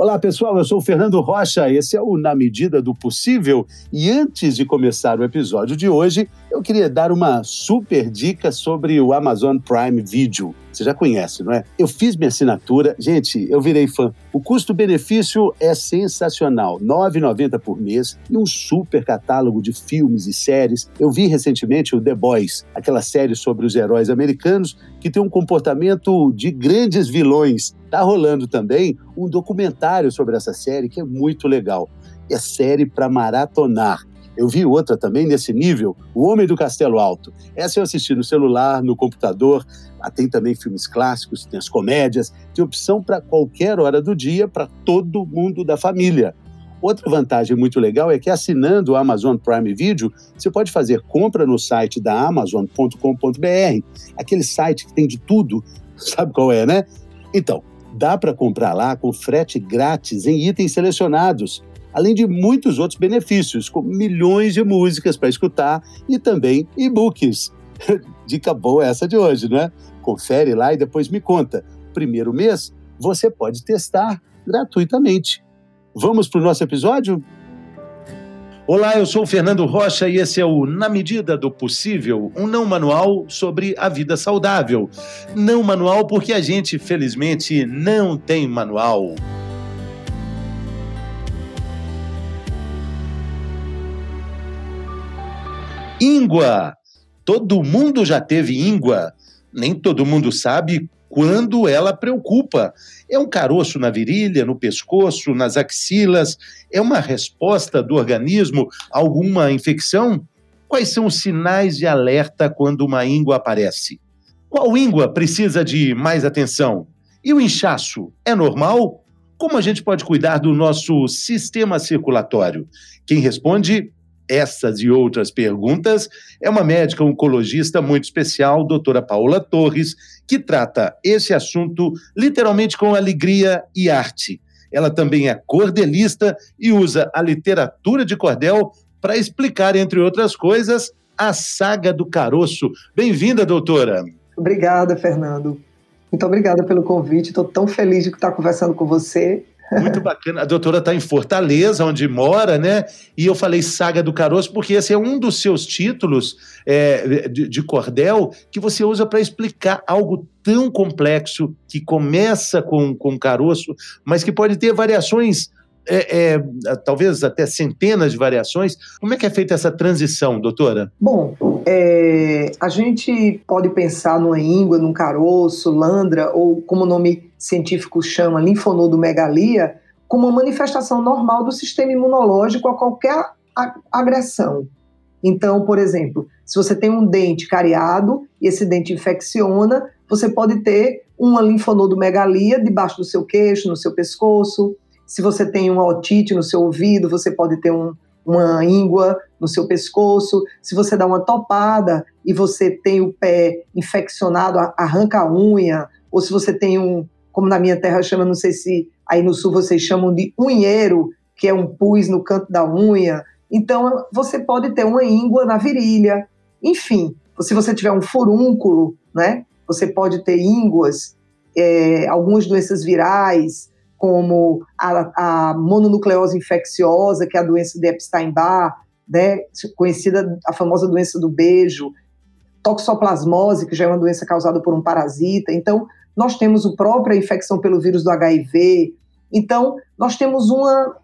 Olá, pessoal, eu sou o Fernando Rocha, esse é o Na Medida do Possível. E antes de começar o episódio de hoje, eu queria dar uma super dica sobre o Amazon Prime Video. Você já conhece, não é? Eu fiz minha assinatura, gente, eu virei fã. O custo-benefício é sensacional, R$ 9,90 por mês e um super catálogo de filmes e séries. Eu vi recentemente o The Boys, aquela série sobre os heróis americanos que tem um comportamento de grandes vilões. Tá rolando também um documentário sobre essa série que é muito legal. É série para maratonar. Eu vi outra também nesse nível, O Homem do Castelo Alto. Essa eu assisti no celular, no computador. Ah, tem também filmes clássicos, tem as comédias, tem opção para qualquer hora do dia, para todo mundo da família. Outra vantagem muito legal é que assinando o Amazon Prime Video, você pode fazer compra no site da Amazon.com.br, aquele site que tem de tudo, sabe qual é, né? Então, dá para comprar lá com frete grátis em itens selecionados além de muitos outros benefícios, como milhões de músicas para escutar e também e-books. Dica boa essa de hoje, não é? Confere lá e depois me conta. Primeiro mês, você pode testar gratuitamente. Vamos para o nosso episódio? Olá, eu sou o Fernando Rocha e esse é o Na Medida do Possível, um não manual sobre a vida saudável. Não manual porque a gente, felizmente, não tem manual. Íngua. Todo mundo já teve íngua. Nem todo mundo sabe quando ela preocupa. É um caroço na virilha, no pescoço, nas axilas? É uma resposta do organismo a alguma infecção? Quais são os sinais de alerta quando uma íngua aparece? Qual íngua precisa de mais atenção? E o inchaço é normal? Como a gente pode cuidar do nosso sistema circulatório? Quem responde essas e outras perguntas é uma médica oncologista muito especial, doutora Paola Torres, que trata esse assunto literalmente com alegria e arte. Ela também é cordelista e usa a literatura de cordel para explicar, entre outras coisas, a saga do caroço. Bem-vinda, doutora. Obrigada, Fernando. Muito obrigada pelo convite. Estou tão feliz de estar conversando com você muito bacana. A doutora está em Fortaleza, onde mora, né? E eu falei Saga do Caroço, porque esse é um dos seus títulos é, de, de, cordel que você usa para explicar algo tão complexo que começa com, com caroço, mas que pode ter variações. É, é, talvez até centenas de variações. Como é que é feita essa transição, doutora? Bom, é, a gente pode pensar numa íngua, num caroço, landra, ou como o nome científico chama linfonodomegalia, como uma manifestação normal do sistema imunológico a qualquer agressão. Então, por exemplo, se você tem um dente cariado e esse dente infecciona, você pode ter uma linfonodomegalia debaixo do seu queixo, no seu pescoço. Se você tem uma otite no seu ouvido, você pode ter um, uma íngua no seu pescoço. Se você dá uma topada e você tem o pé infeccionado, arranca a unha. Ou se você tem um, como na minha terra chama, não sei se aí no sul vocês chamam de unheiro, que é um pus no canto da unha. Então, você pode ter uma íngua na virilha. Enfim, se você tiver um furúnculo, né, você pode ter ínguas, é, algumas doenças virais, como a, a, mononucleose infecciosa, que é a doença de Epstein-Barr, né, conhecida a famosa doença do beijo, toxoplasmose, que já é uma doença causada por um parasita. Então, nós temos a própria infecção pelo vírus do HIV. Então, nós temos uma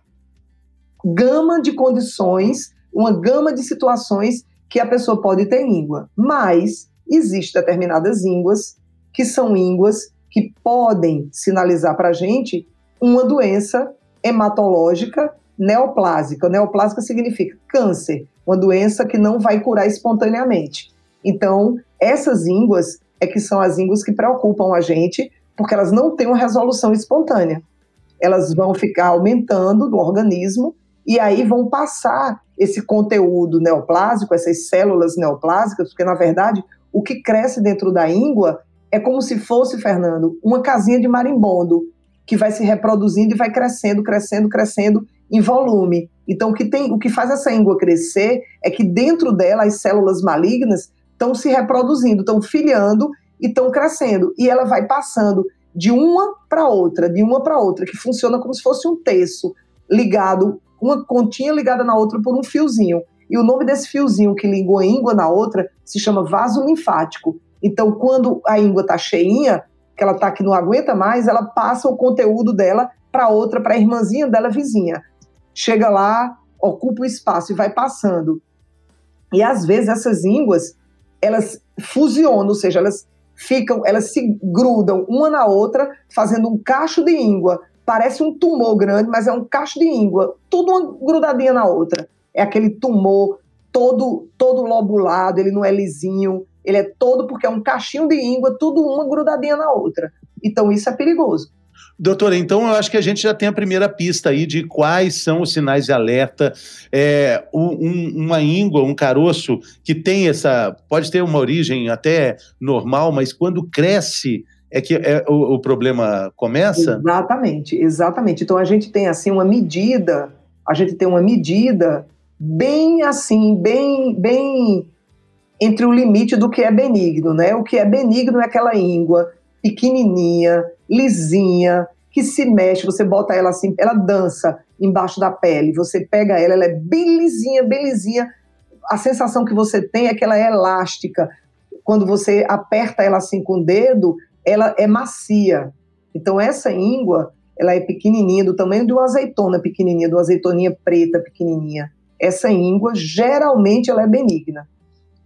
gama de condições, uma gama de situações que a pessoa pode ter íngua. Mas existem determinadas ínguas que são ínguas que podem sinalizar para a gente uma doença hematológica neoplásica. Neoplásica significa câncer, uma doença que não vai curar espontaneamente. Então, essas ínguas, é que são as ínguas que preocupam a gente, porque elas não têm uma resolução espontânea. Elas vão ficar aumentando no organismo e aí vão passar esse conteúdo neoplásico, essas células neoplásicas, porque na verdade o que cresce dentro da íngua é como se fosse, Fernando, uma casinha de marimbondo que vai se reproduzindo e vai crescendo, crescendo, crescendo em volume. Então, o que, tem, o que faz essa íngua crescer é que dentro dela as células malignas estão se reproduzindo, estão filhando e estão crescendo. E ela vai passando de uma para outra, de uma para outra, que funciona como se fosse um terço ligado, uma continha ligada na outra por um fiozinho. E o nome desse fiozinho que ligou a íngua na outra se chama vaso linfático. Então, quando a íngua está cheinha, que ela está que não aguenta mais, ela passa o conteúdo dela para outra, para a irmãzinha dela vizinha. Chega lá, ocupa o espaço e vai passando. E às vezes essas ínguas, elas fusionam, ou seja, elas ficam, elas se grudam uma na outra, fazendo um cacho de íngua. Parece um tumor grande, mas é um cacho de íngua, tudo uma grudadinha na outra. É aquele tumor todo todo lobulado, ele não é lisinho, ele é todo porque é um cachinho de íngua, tudo uma grudadinha na outra. Então isso é perigoso. Doutora, então eu acho que a gente já tem a primeira pista aí de quais são os sinais de alerta. É, um, uma íngua, um caroço que tem essa. pode ter uma origem até normal, mas quando cresce é que é, o, o problema começa? Exatamente, exatamente. Então a gente tem assim uma medida, a gente tem uma medida bem assim, bem, bem entre o limite do que é benigno, né? O que é benigno é aquela íngua pequenininha, lisinha, que se mexe, você bota ela assim, ela dança embaixo da pele, você pega ela, ela é bem lisinha, bem lisinha. A sensação que você tem é que ela é elástica. Quando você aperta ela assim com o dedo, ela é macia. Então essa íngua, ela é pequenininha, do tamanho de uma azeitona pequenininha, de uma azeitoninha preta pequenininha. Essa íngua, geralmente, ela é benigna.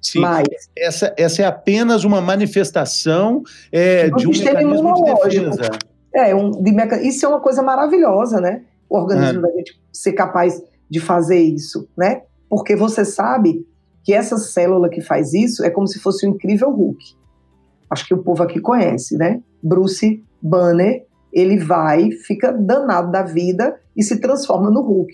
Sim, Mas, essa, essa é apenas uma manifestação é, de um mecanismo de defesa. É, um, de meca... Isso é uma coisa maravilhosa, né? O organismo é. da gente ser capaz de fazer isso, né? Porque você sabe que essa célula que faz isso é como se fosse o um incrível Hulk. Acho que o povo aqui conhece, né? Bruce Banner, ele vai, fica danado da vida e se transforma no Hulk.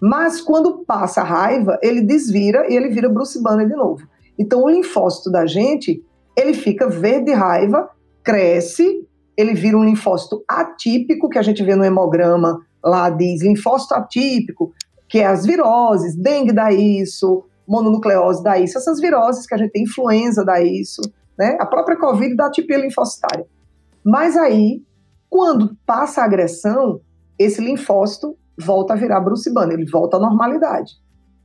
Mas quando passa a raiva, ele desvira e ele vira Bruce Banner de novo. Então, o linfócito da gente, ele fica verde raiva, cresce, ele vira um linfócito atípico, que a gente vê no hemograma, lá diz linfócito atípico, que é as viroses, dengue dá isso, mononucleose dá isso, essas viroses que a gente tem, influenza dá isso, né? A própria Covid dá atipia linfocitária. Mas aí, quando passa a agressão, esse linfócito volta a virar Bruce Banner, ele volta à normalidade.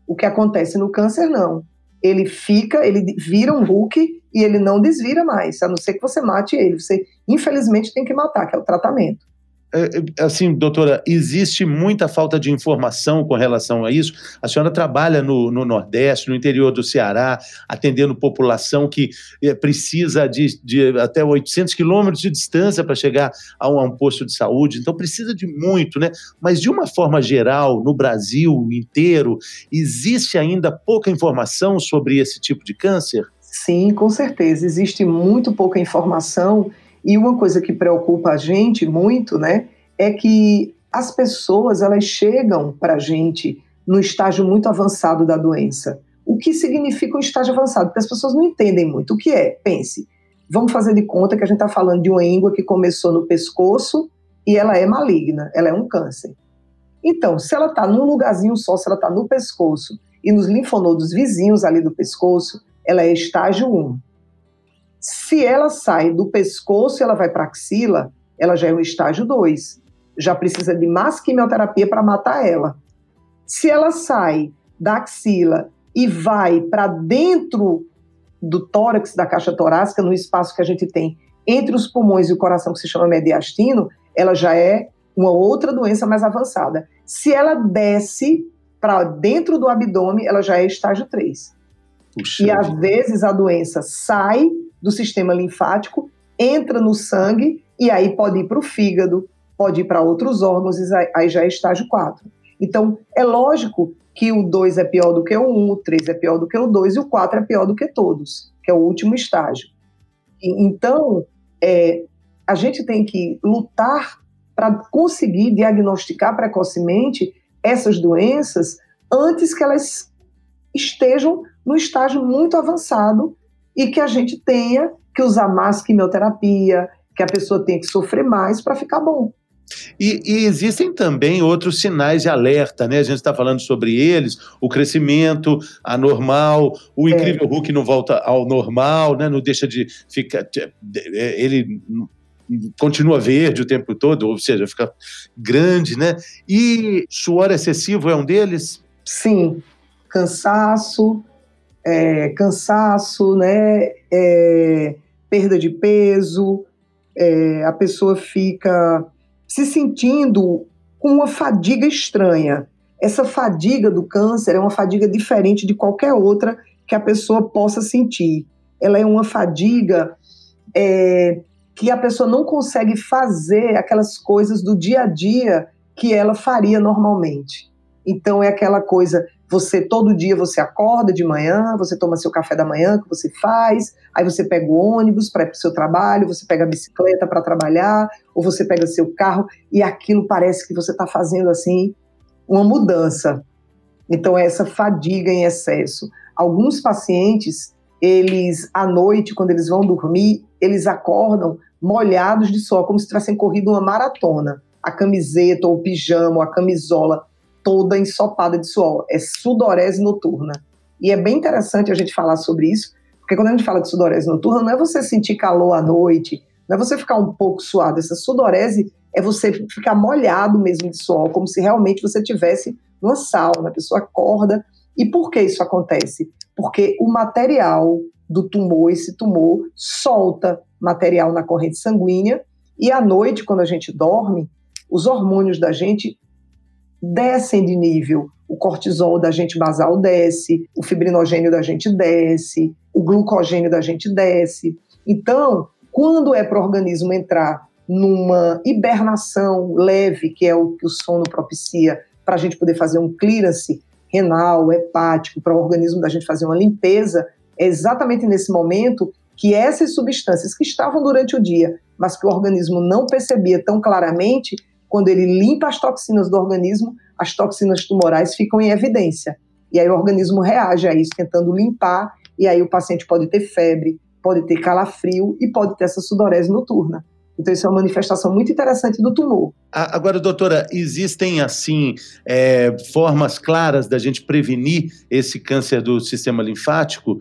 O que acontece no câncer, não ele fica, ele vira um Hulk e ele não desvira mais, a não ser que você mate ele. Você, infelizmente, tem que matar, que é o tratamento. É, é, assim, doutora, existe muita falta de informação com relação a isso. A senhora trabalha no, no Nordeste, no interior do Ceará, atendendo população que é, precisa de, de até 800 quilômetros de distância para chegar a um, a um, posto de saúde, então precisa de muito, né? Mas de uma forma geral, no Brasil inteiro, existe ainda pouca informação sobre esse tipo de câncer? Sim, com certeza. Existe muito pouca informação e uma coisa que preocupa a gente muito, né, é que as pessoas elas chegam para a gente no estágio muito avançado da doença. O que significa um estágio avançado? Porque as pessoas não entendem muito. O que é? Pense. Vamos fazer de conta que a gente está falando de uma íngua que começou no pescoço e ela é maligna, ela é um câncer. Então, se ela está num lugarzinho só, se ela está no pescoço e nos linfonodos vizinhos ali do pescoço, ela é estágio 1. Se ela sai do pescoço e ela vai para a axila, ela já é o estágio 2. Já precisa de mais quimioterapia para matar ela. Se ela sai da axila e vai para dentro do tórax, da caixa torácica, no espaço que a gente tem entre os pulmões e o coração, que se chama mediastino, ela já é uma outra doença mais avançada. Se ela desce para dentro do abdômen, ela já é estágio 3. Puxa e às vezes a doença sai do sistema linfático, entra no sangue e aí pode ir para o fígado, pode ir para outros órgãos, e aí já é estágio 4. Então, é lógico que o 2 é pior do que o 1, um, o 3 é pior do que o 2 e o 4 é pior do que todos, que é o último estágio. E, então, é, a gente tem que lutar para conseguir diagnosticar precocemente essas doenças antes que elas estejam no estágio muito avançado e que a gente tenha que usar mais quimioterapia, que a pessoa tenha que sofrer mais para ficar bom. E, e, existem também outros sinais de alerta, né? A gente está falando sobre eles, o crescimento anormal, o é. incrível Hulk não volta ao normal, né? Não deixa de ficar. É, ele continua verde o tempo todo, ou seja, fica grande, né? E suor excessivo é um deles? Sim, cansaço, é, cansaço, né? É, perda de peso, é, a pessoa fica se sentindo com uma fadiga estranha. Essa fadiga do câncer é uma fadiga diferente de qualquer outra que a pessoa possa sentir. Ela é uma fadiga é, que a pessoa não consegue fazer aquelas coisas do dia a dia que ela faria normalmente. Então é aquela coisa, você todo dia você acorda de manhã, você toma seu café da manhã que você faz, aí você pega o ônibus para ir para o seu trabalho, você pega a bicicleta para trabalhar, ou você pega seu carro e aquilo parece que você está fazendo assim uma mudança. Então é essa fadiga em excesso. Alguns pacientes, eles à noite quando eles vão dormir, eles acordam molhados de suor, como se tivessem corrido uma maratona. A camiseta, ou o pijama, ou a camisola toda ensopada de suor. É sudorese noturna. E é bem interessante a gente falar sobre isso, porque quando a gente fala de sudorese noturna, não é você sentir calor à noite, não é você ficar um pouco suado. Essa sudorese é você ficar molhado mesmo de suor, como se realmente você tivesse numa sauna. A pessoa acorda. E por que isso acontece? Porque o material do tumor, esse tumor, solta material na corrente sanguínea e à noite, quando a gente dorme, os hormônios da gente descem de nível. O cortisol da gente basal desce, o fibrinogênio da gente desce, o glucogênio da gente desce. Então, quando é para o organismo entrar numa hibernação leve, que é o que o sono propicia, para a gente poder fazer um clearance renal, hepático, para o organismo da gente fazer uma limpeza, é exatamente nesse momento que essas substâncias que estavam durante o dia, mas que o organismo não percebia tão claramente, quando ele limpa as toxinas do organismo, as toxinas tumorais ficam em evidência. E aí o organismo reage a isso, tentando limpar, e aí o paciente pode ter febre, pode ter calafrio e pode ter essa sudorese noturna. Então, isso é uma manifestação muito interessante do tumor. Agora, doutora, existem, assim, é, formas claras da gente prevenir esse câncer do sistema linfático?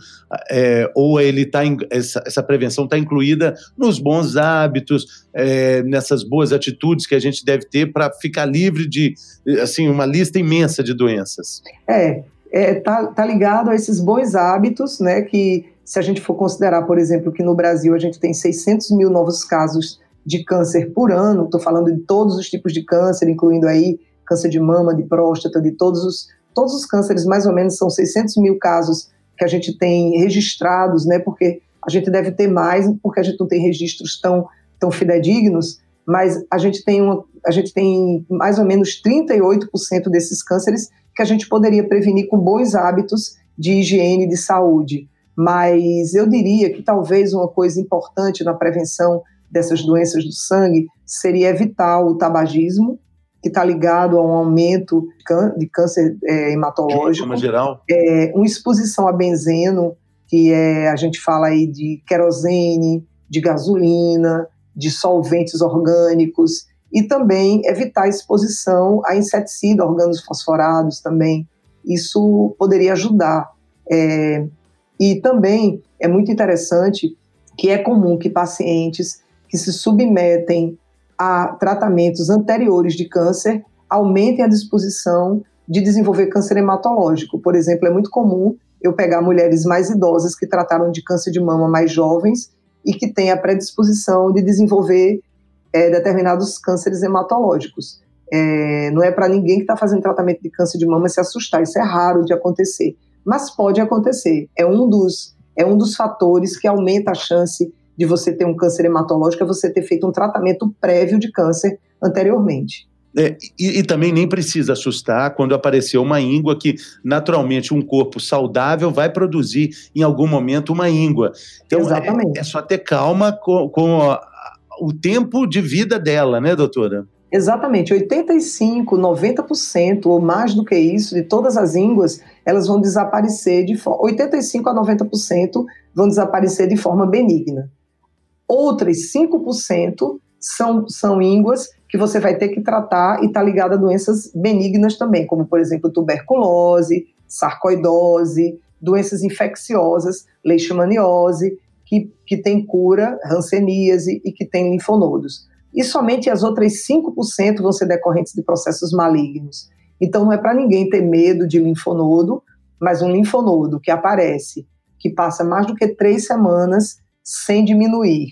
É, ou ele tá, essa, essa prevenção está incluída nos bons hábitos, é, nessas boas atitudes que a gente deve ter para ficar livre de, assim, uma lista imensa de doenças? É, é tá, tá ligado a esses bons hábitos, né, que se a gente for considerar, por exemplo, que no Brasil a gente tem 600 mil novos casos de câncer por ano, estou falando de todos os tipos de câncer, incluindo aí câncer de mama, de próstata, de todos os, todos os cânceres, mais ou menos são 600 mil casos que a gente tem registrados, né, porque a gente deve ter mais, porque a gente não tem registros tão, tão fidedignos, mas a gente tem, uma, a gente tem mais ou menos 38% desses cânceres que a gente poderia prevenir com bons hábitos de higiene de saúde. Mas eu diria que talvez uma coisa importante na prevenção dessas doenças do sangue seria evitar o tabagismo, que está ligado a um aumento de câncer é, hematológico. De geral? É, uma exposição a benzeno, que é, a gente fala aí de querosene, de gasolina, de solventes orgânicos, e também evitar a exposição a inseticida, organos fosforados também. Isso poderia ajudar. É, e também é muito interessante que é comum que pacientes que se submetem a tratamentos anteriores de câncer aumentem a disposição de desenvolver câncer hematológico. Por exemplo, é muito comum eu pegar mulheres mais idosas que trataram de câncer de mama mais jovens e que têm a predisposição de desenvolver é, determinados cânceres hematológicos. É, não é para ninguém que está fazendo tratamento de câncer de mama se assustar, isso é raro de acontecer, mas pode acontecer. É um dos, é um dos fatores que aumenta a chance de você ter um câncer hematológico é você ter feito um tratamento prévio de câncer anteriormente. É, e, e, também nem precisa assustar quando apareceu uma íngua que, naturalmente, um corpo saudável vai produzir em algum momento uma íngua. Então, é, é, só ter calma com, com a, o tempo de vida dela, né, doutora? Exatamente, 85, 90% ou mais do que isso de todas as ínguas, elas vão desaparecer de forma 85 a 90% vão desaparecer de forma benigna. Outras 5% são, são ínguas que você vai ter que tratar e está ligada a doenças benignas também, como, por exemplo, tuberculose, sarcoidose, doenças infecciosas, leishmaniose, que, que tem cura, ranceníase e que tem linfonodos. E somente as outras 5% vão ser decorrentes de processos malignos. Então não é para ninguém ter medo de linfonodo, mas um linfonodo que aparece, que passa mais do que três semanas sem diminuir.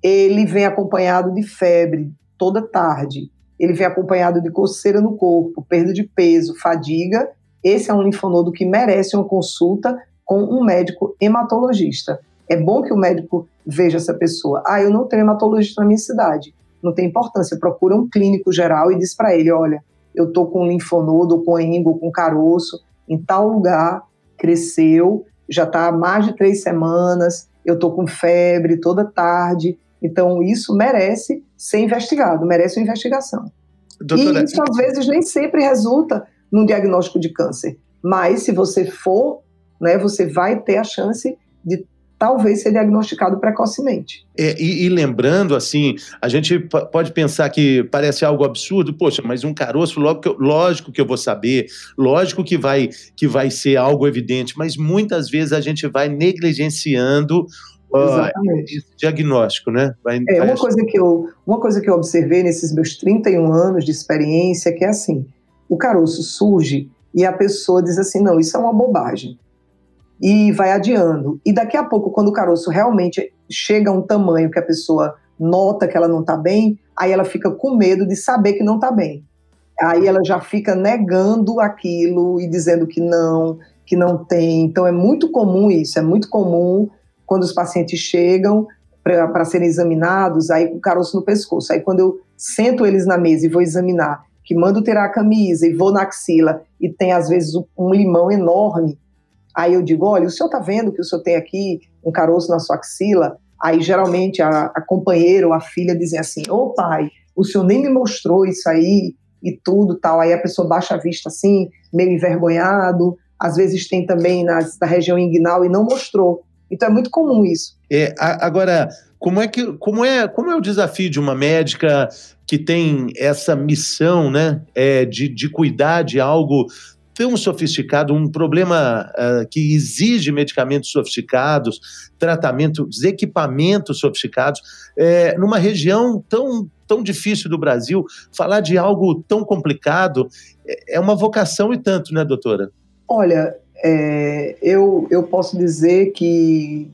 Ele vem acompanhado de febre toda tarde. Ele vem acompanhado de coceira no corpo, perda de peso, fadiga. Esse é um linfonodo que merece uma consulta com um médico hematologista. É bom que o médico veja essa pessoa. Ah, eu não tenho hematologista na minha cidade. Não tem importância. Procura um clínico geral e diz para ele: olha, eu estou com linfonodo, com engo, com caroço, em tal lugar, cresceu, já está há mais de três semanas, eu estou com febre toda tarde. Então, isso merece ser investigado, merece uma investigação. Doutora... E isso, às vezes, nem sempre resulta num diagnóstico de câncer. Mas, se você for, né, você vai ter a chance de talvez ser diagnosticado precocemente. É, e, e, lembrando, assim, a gente pode pensar que parece algo absurdo, poxa, mas um caroço, logo que eu, lógico que eu vou saber, lógico que vai, que vai ser algo evidente, mas muitas vezes a gente vai negligenciando Exatamente. esse diagnóstico, né? Vai, é, uma, coisa que eu, uma coisa que eu observei nesses meus 31 anos de experiência é que é assim, o caroço surge e a pessoa diz assim, não, isso é uma bobagem e vai adiando. E daqui a pouco, quando o caroço realmente chega a um tamanho que a pessoa nota que ela não está bem, aí ela fica com medo de saber que não está bem. Aí ela já fica negando aquilo e dizendo que não, que não tem. Então é muito comum isso, é muito comum quando os pacientes chegam para serem examinados, aí o caroço no pescoço. Aí quando eu sento eles na mesa e vou examinar, que mando tirar a camisa e vou na axila e tem às vezes um limão enorme, Aí eu digo, olha, o senhor está vendo que o senhor tem aqui um caroço na sua axila? Aí geralmente a, a companheira ou a filha dizem assim, ô oh, pai, o senhor nem me mostrou isso aí e tudo tal. Aí a pessoa baixa a vista assim, meio envergonhado. Às vezes tem também na, na região inguinal e não mostrou. Então é muito comum isso. É, agora, como é que como é como é o desafio de uma médica que tem essa missão, né, é, de, de cuidar de algo tão sofisticado, um problema uh, que exige medicamentos sofisticados, tratamentos, equipamentos sofisticados, é, numa região tão, tão difícil do Brasil, falar de algo tão complicado é, é uma vocação e tanto, né, doutora? Olha, é, eu, eu posso dizer que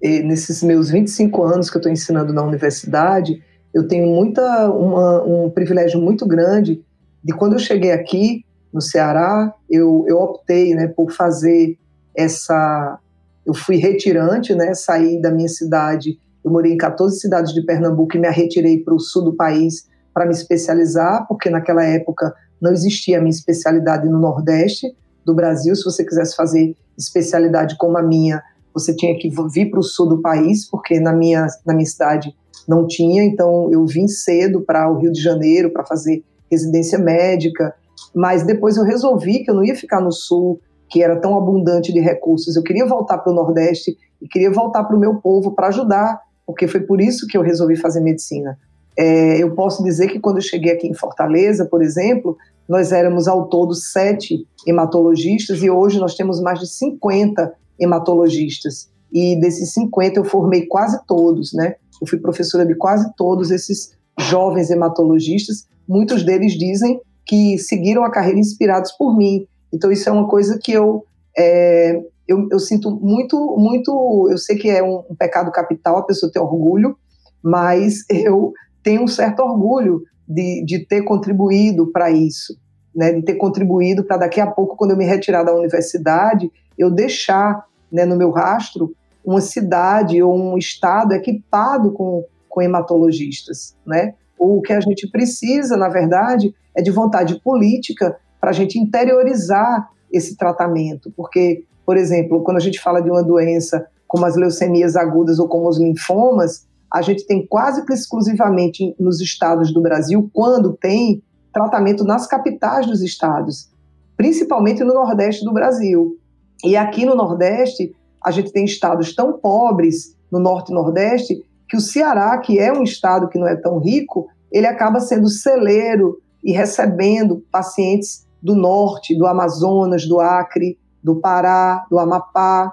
nesses meus 25 anos que eu estou ensinando na universidade, eu tenho muita, uma, um privilégio muito grande de quando eu cheguei aqui, no Ceará, eu, eu optei né, por fazer essa. Eu fui retirante, né, saí da minha cidade. Eu morei em 14 cidades de Pernambuco e me retirei para o sul do país para me especializar, porque naquela época não existia a minha especialidade no Nordeste do Brasil. Se você quisesse fazer especialidade como a minha, você tinha que vir para o sul do país, porque na minha, na minha cidade não tinha. Então, eu vim cedo para o Rio de Janeiro para fazer residência médica mas depois eu resolvi que eu não ia ficar no sul, que era tão abundante de recursos. Eu queria voltar para o Nordeste e queria voltar para o meu povo para ajudar, porque foi por isso que eu resolvi fazer medicina. É, eu posso dizer que quando eu cheguei aqui em Fortaleza, por exemplo, nós éramos ao todo sete hematologistas e hoje nós temos mais de 50 hematologistas. E desses 50 eu formei quase todos, né? Eu fui professora de quase todos esses jovens hematologistas. Muitos deles dizem que seguiram a carreira inspirados por mim. Então isso é uma coisa que eu é, eu, eu, sinto muito, muito. Eu sei que é um, um, pecado capital a pessoa ter orgulho, mas eu tenho um certo orgulho de, de ter contribuído para isso, né? De ter contribuído para daqui a pouco, quando eu me retirar da universidade, eu deixar né, no meu rastro uma cidade ou um estado equipado com, com hematologistas, né? O que a gente precisa, na verdade, é de vontade política para a gente interiorizar esse tratamento. Porque, por exemplo, quando a gente fala de uma doença como as leucemias agudas ou como os linfomas, a gente tem quase que exclusivamente nos estados do Brasil, quando tem tratamento nas capitais dos estados, principalmente no Nordeste do Brasil. E aqui no Nordeste, a gente tem estados tão pobres, no Norte e Nordeste, que o Ceará, que é um estado que não é tão rico, ele acaba sendo celeiro e recebendo pacientes do norte, do Amazonas, do Acre, do Pará, do Amapá,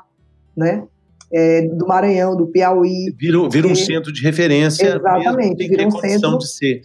né? é, do Maranhão, do Piauí. Vira, vira um centro de referência. Exatamente, tem vira um centro de ser.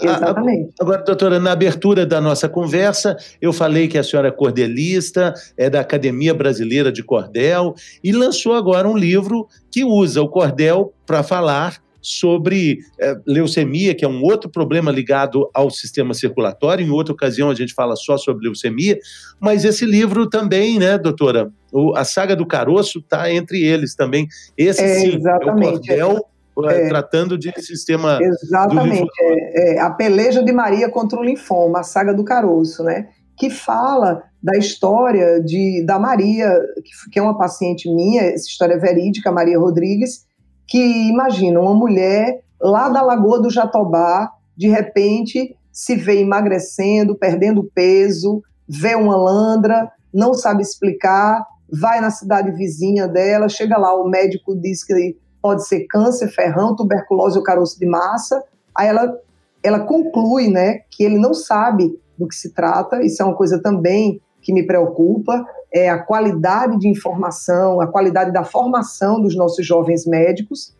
Exatamente. Agora, doutora, na abertura da nossa conversa, eu falei que a senhora é cordelista, é da Academia Brasileira de Cordel, e lançou agora um livro que usa o cordel para falar sobre é, leucemia, que é um outro problema ligado ao sistema circulatório. Em outra ocasião a gente fala só sobre leucemia, mas esse livro também, né, doutora? O, a saga do caroço está entre eles também. Esse é, sim, exatamente, é o cordel é, tratando de sistema. Exatamente. É, é, a peleja de Maria contra o linfoma, a saga do caroço, né? Que fala da história de, da Maria, que, que é uma paciente minha, essa história é verídica, Maria Rodrigues, que imagina uma mulher lá da Lagoa do Jatobá, de repente se vê emagrecendo, perdendo peso, vê uma landra, não sabe explicar, vai na cidade vizinha dela, chega lá, o médico diz que pode ser câncer, ferrão, tuberculose ou caroço de massa, aí ela, ela conclui né, que ele não sabe do que se trata, isso é uma coisa também que me preocupa, é a qualidade de informação, a qualidade da formação dos nossos jovens médicos.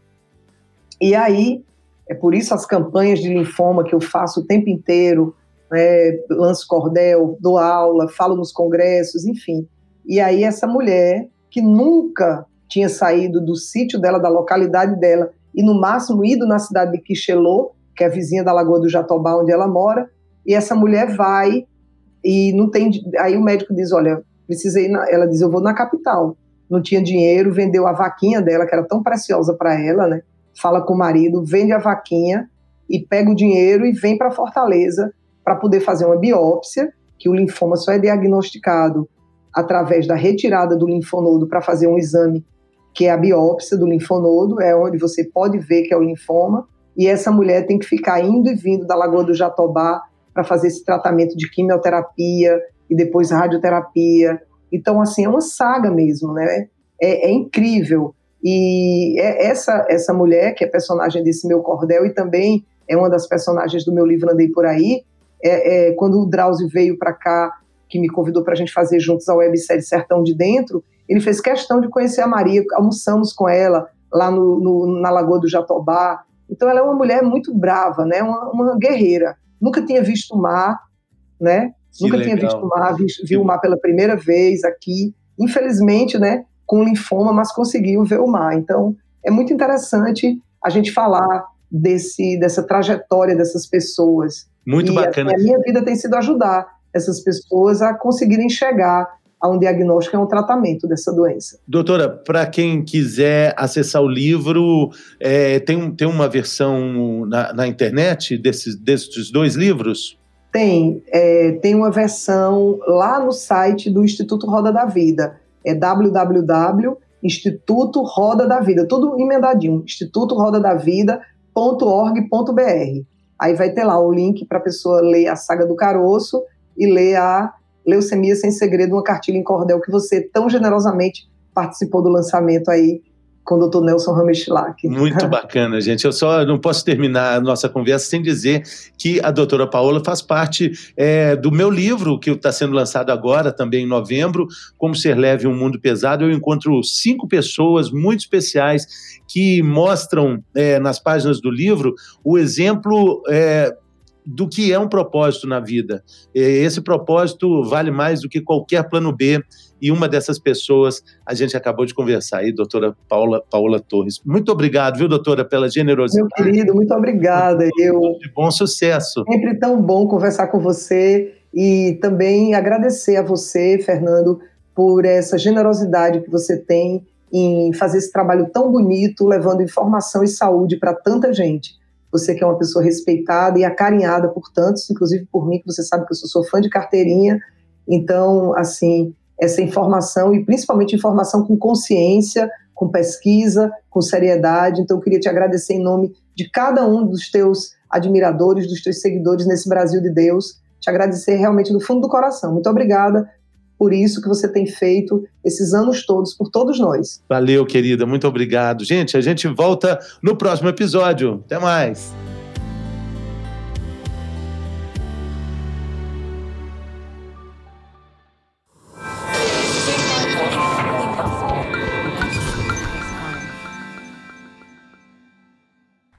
E aí, é por isso as campanhas de linfoma que eu faço o tempo inteiro, né, lanço cordel, dou aula, falo nos congressos, enfim. E aí essa mulher que nunca tinha saído do sítio dela, da localidade dela, e no máximo ido na cidade de Quixelô, que é a vizinha da Lagoa do Jatobá, onde ela mora, e essa mulher vai e não tem. Aí o médico diz: Olha, precisei. Na, ela diz: Eu vou na capital. Não tinha dinheiro, vendeu a vaquinha dela, que era tão preciosa para ela, né? Fala com o marido, vende a vaquinha e pega o dinheiro e vem para Fortaleza para poder fazer uma biópsia, que o linfoma só é diagnosticado através da retirada do linfonodo para fazer um exame que é a biópsia do linfonodo, é onde você pode ver que é o linfoma, e essa mulher tem que ficar indo e vindo da Lagoa do Jatobá para fazer esse tratamento de quimioterapia e depois radioterapia. Então, assim, é uma saga mesmo, né? É, é incrível. E é essa, essa mulher, que é personagem desse meu cordel e também é uma das personagens do meu livro Andei Por Aí, é, é quando o Drauzio veio para cá, que me convidou para a gente fazer juntos a websérie Sertão de Dentro, ele fez questão de conhecer a Maria, almoçamos com ela lá no, no, na Lagoa do Jatobá. Então ela é uma mulher muito brava, né? uma, uma guerreira nunca tinha visto o mar, né? Que nunca legal. tinha visto o mar, vi, viu o mar pela primeira vez aqui. Infelizmente, né, com linfoma, mas conseguiu ver o mar. Então, é muito interessante a gente falar desse, dessa trajetória dessas pessoas. Muito e, bacana. Assim, a minha vida tem sido ajudar essas pessoas a conseguirem chegar a um diagnóstico e a um tratamento dessa doença. Doutora, para quem quiser acessar o livro, é, tem, tem uma versão na, na, internet desses, desses dois livros? Tem, é, tem uma versão lá no site do Instituto Roda da Vida, é www Instituto Roda da Vida, tudo emendadinho, Instituto da Vida.org.br. Aí vai ter lá o link para a pessoa ler a saga do caroço e ler a Leucemia Sem Segredo, uma cartilha em cordel que você tão generosamente participou do lançamento aí com o Dr. Nelson Rameschlack. Muito bacana, gente. Eu só não posso terminar a nossa conversa sem dizer que a doutora Paola faz parte é, do meu livro, que está sendo lançado agora, também em novembro, Como Ser Leve um Mundo Pesado. Eu encontro cinco pessoas muito especiais que mostram é, nas páginas do livro o exemplo é, do que é um propósito na vida. Esse propósito vale mais do que qualquer plano B. E uma dessas pessoas a gente acabou de conversar aí, doutora Paula, Paula Torres. Muito obrigado, viu, doutora, pela generosidade. Meu querido, muito obrigada. Eu... De bom sucesso. Sempre tão bom conversar com você e também agradecer a você, Fernando, por essa generosidade que você tem em fazer esse trabalho tão bonito, levando informação e saúde para tanta gente. Você que é uma pessoa respeitada e acarinhada por tantos, inclusive por mim, que você sabe que eu sou, sou fã de carteirinha. Então, assim, essa informação e principalmente informação com consciência, com pesquisa, com seriedade. Então, eu queria te agradecer em nome de cada um dos teus admiradores, dos teus seguidores nesse Brasil de Deus. Te agradecer realmente do fundo do coração. Muito obrigada por isso que você tem feito esses anos todos por todos nós. Valeu, querida, muito obrigado. Gente, a gente volta no próximo episódio. Até mais.